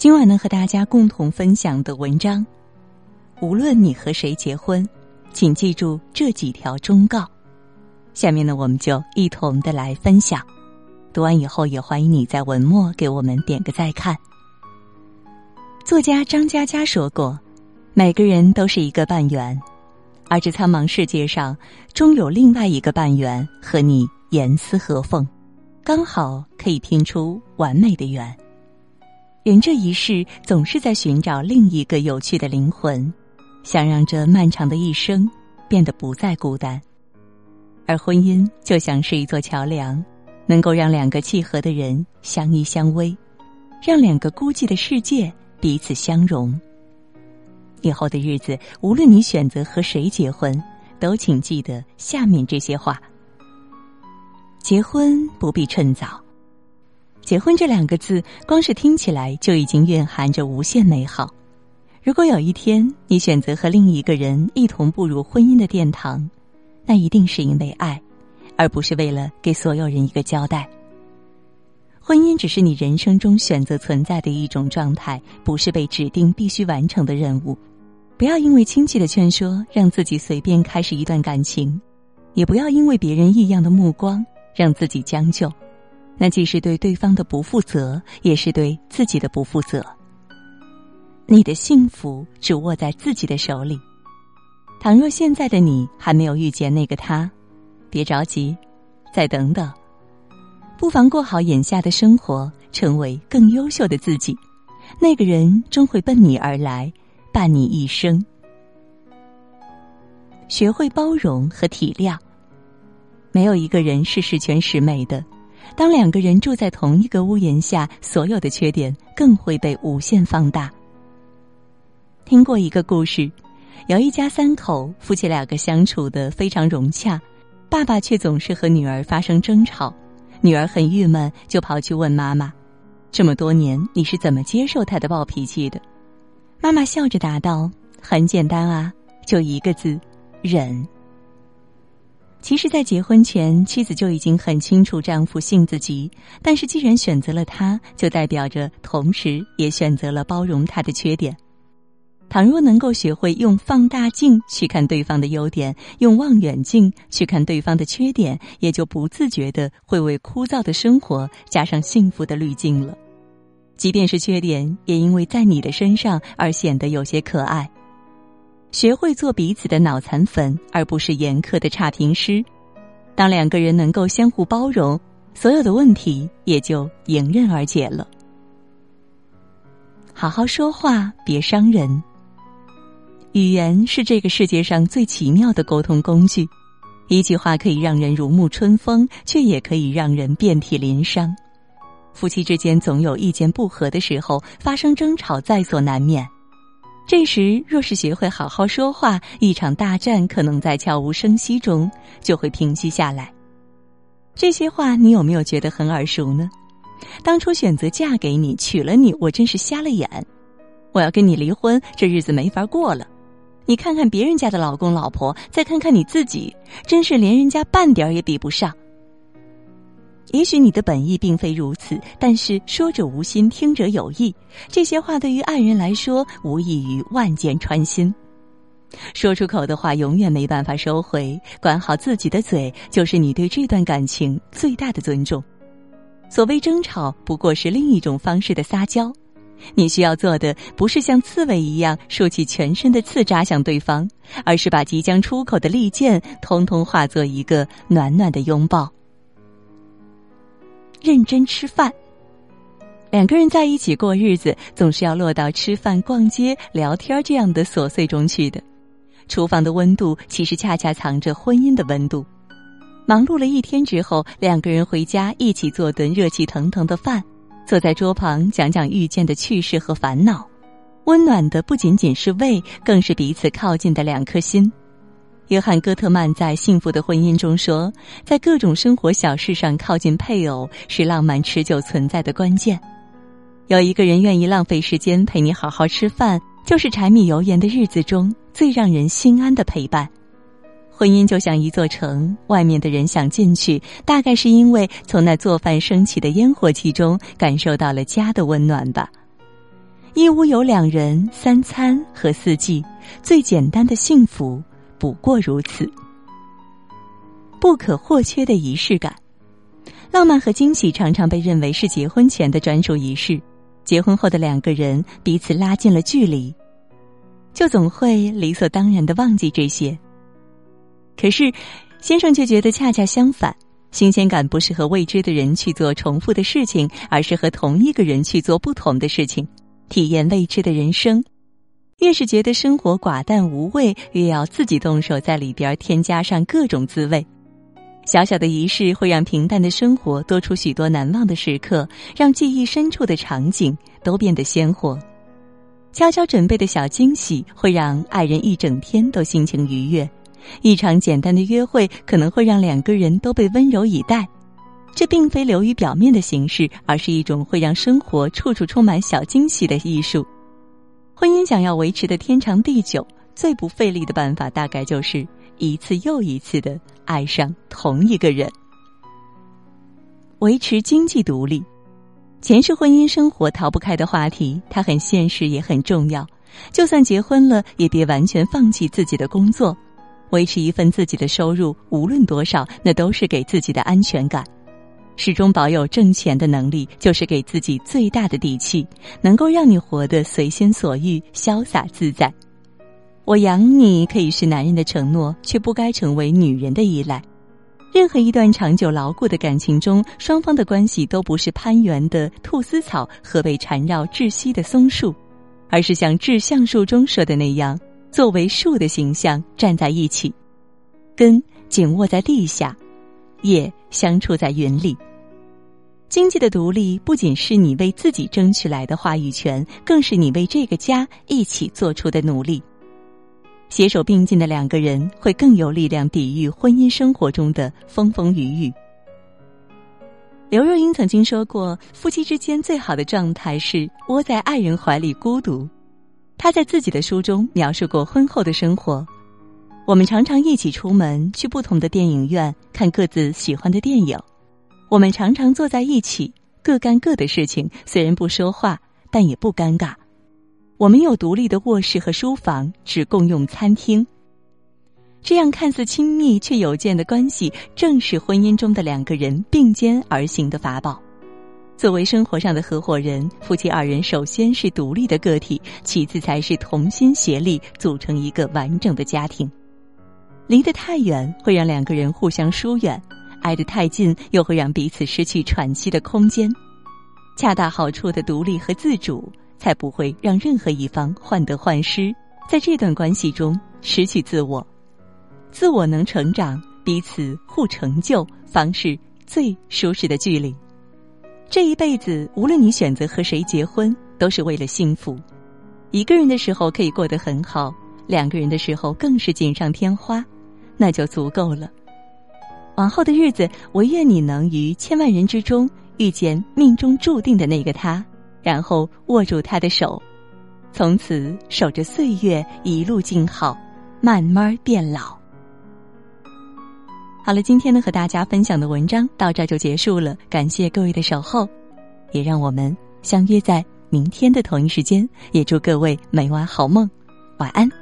今晚呢，和大家共同分享的文章，无论你和谁结婚，请记住这几条忠告。下面呢，我们就一同的来分享。读完以后，也欢迎你在文末给我们点个再看。作家张嘉佳说过：“每个人都是一个半圆，而这苍茫世界上，终有另外一个半圆和你严丝合缝，刚好可以拼出完美的圆。”人这一世总是在寻找另一个有趣的灵魂，想让这漫长的一生变得不再孤单。而婚姻就像是一座桥梁，能够让两个契合的人相依相偎，让两个孤寂的世界彼此相融。以后的日子，无论你选择和谁结婚，都请记得下面这些话：结婚不必趁早。结婚这两个字，光是听起来就已经蕴含着无限美好。如果有一天你选择和另一个人一同步入婚姻的殿堂，那一定是因为爱，而不是为了给所有人一个交代。婚姻只是你人生中选择存在的一种状态，不是被指定必须完成的任务。不要因为亲戚的劝说，让自己随便开始一段感情；也不要因为别人异样的目光，让自己将就。那既是对对方的不负责，也是对自己的不负责。你的幸福只握在自己的手里。倘若现在的你还没有遇见那个他，别着急，再等等，不妨过好眼下的生活，成为更优秀的自己。那个人终会奔你而来，伴你一生。学会包容和体谅。没有一个人是十全十美的。当两个人住在同一个屋檐下，所有的缺点更会被无限放大。听过一个故事，有一家三口，夫妻两个相处的非常融洽，爸爸却总是和女儿发生争吵，女儿很郁闷，就跑去问妈妈：“这么多年，你是怎么接受他的暴脾气的？”妈妈笑着答道：“很简单啊，就一个字，忍。”其实，在结婚前，妻子就已经很清楚丈夫性子急。但是，既然选择了他，就代表着同时也选择了包容他的缺点。倘若能够学会用放大镜去看对方的优点，用望远镜去看对方的缺点，也就不自觉的会为枯燥的生活加上幸福的滤镜了。即便是缺点，也因为在你的身上而显得有些可爱。学会做彼此的脑残粉，而不是严苛的差评师。当两个人能够相互包容，所有的问题也就迎刃而解了。好好说话，别伤人。语言是这个世界上最奇妙的沟通工具，一句话可以让人如沐春风，却也可以让人遍体鳞伤。夫妻之间总有意见不合的时候，发生争吵在所难免。这时，若是学会好好说话，一场大战可能在悄无声息中就会平息下来。这些话你有没有觉得很耳熟呢？当初选择嫁给你，娶了你，我真是瞎了眼。我要跟你离婚，这日子没法过了。你看看别人家的老公老婆，再看看你自己，真是连人家半点也比不上。也许你的本意并非如此，但是说者无心，听者有意。这些话对于爱人来说，无异于万箭穿心。说出口的话永远没办法收回，管好自己的嘴，就是你对这段感情最大的尊重。所谓争吵，不过是另一种方式的撒娇。你需要做的，不是像刺猬一样竖起全身的刺扎向对方，而是把即将出口的利剑，通通化作一个暖暖的拥抱。认真吃饭，两个人在一起过日子，总是要落到吃饭、逛街、聊天这样的琐碎中去的。厨房的温度，其实恰恰藏着婚姻的温度。忙碌了一天之后，两个人回家一起做顿热气腾腾的饭，坐在桌旁讲讲遇见的趣事和烦恼，温暖的不仅仅是胃，更是彼此靠近的两颗心。约翰·戈特曼在《幸福的婚姻》中说：“在各种生活小事上靠近配偶，是浪漫持久存在的关键。有一个人愿意浪费时间陪你好好吃饭，就是柴米油盐的日子中最让人心安的陪伴。婚姻就像一座城，外面的人想进去，大概是因为从那做饭升起的烟火气中感受到了家的温暖吧。一屋有两人，三餐和四季，最简单的幸福不过如此。不可或缺的仪式感，浪漫和惊喜常常被认为是结婚前的专属仪式，结婚后的两个人彼此拉近了距离，就总会理所当然的忘记这些。可是，先生却觉得恰恰相反，新鲜感不是和未知的人去做重复的事情，而是和同一个人去做不同的事情。体验未知的人生，越是觉得生活寡淡无味，越要自己动手在里边添加上各种滋味。小小的仪式会让平淡的生活多出许多难忘的时刻，让记忆深处的场景都变得鲜活。悄悄准备的小惊喜会让爱人一整天都心情愉悦。一场简单的约会可能会让两个人都被温柔以待。这并非流于表面的形式，而是一种会让生活处处充满小惊喜的艺术。婚姻想要维持的天长地久，最不费力的办法，大概就是一次又一次的爱上同一个人。维持经济独立，钱是婚姻生活逃不开的话题，它很现实，也很重要。就算结婚了，也别完全放弃自己的工作，维持一份自己的收入，无论多少，那都是给自己的安全感。始终保有挣钱的能力，就是给自己最大的底气，能够让你活得随心所欲、潇洒自在。我养你可以是男人的承诺，却不该成为女人的依赖。任何一段长久牢固的感情中，双方的关系都不是攀援的菟丝草和被缠绕窒息的松树，而是像致橡树中说的那样，作为树的形象站在一起，根紧握在地下，叶相触在云里。经济的独立不仅是你为自己争取来的话语权，更是你为这个家一起做出的努力。携手并进的两个人会更有力量抵御婚姻生活中的风风雨雨。刘若英曾经说过：“夫妻之间最好的状态是窝在爱人怀里孤独。”她在自己的书中描述过婚后的生活：我们常常一起出门去不同的电影院看各自喜欢的电影。我们常常坐在一起，各干各的事情，虽然不说话，但也不尴尬。我们有独立的卧室和书房，只共用餐厅。这样看似亲密却有间的关系，正是婚姻中的两个人并肩而行的法宝。作为生活上的合伙人，夫妻二人首先是独立的个体，其次才是同心协力组成一个完整的家庭。离得太远，会让两个人互相疏远。挨得太近，又会让彼此失去喘息的空间。恰到好处的独立和自主，才不会让任何一方患得患失，在这段关系中失去自我。自我能成长，彼此互成就，方是最舒适的距离。这一辈子，无论你选择和谁结婚，都是为了幸福。一个人的时候可以过得很好，两个人的时候更是锦上添花，那就足够了。往后的日子，我愿你能于千万人之中遇见命中注定的那个他，然后握住他的手，从此守着岁月一路静好，慢慢变老。好了，今天呢和大家分享的文章到这就结束了，感谢各位的守候，也让我们相约在明天的同一时间，也祝各位每晚好梦，晚安。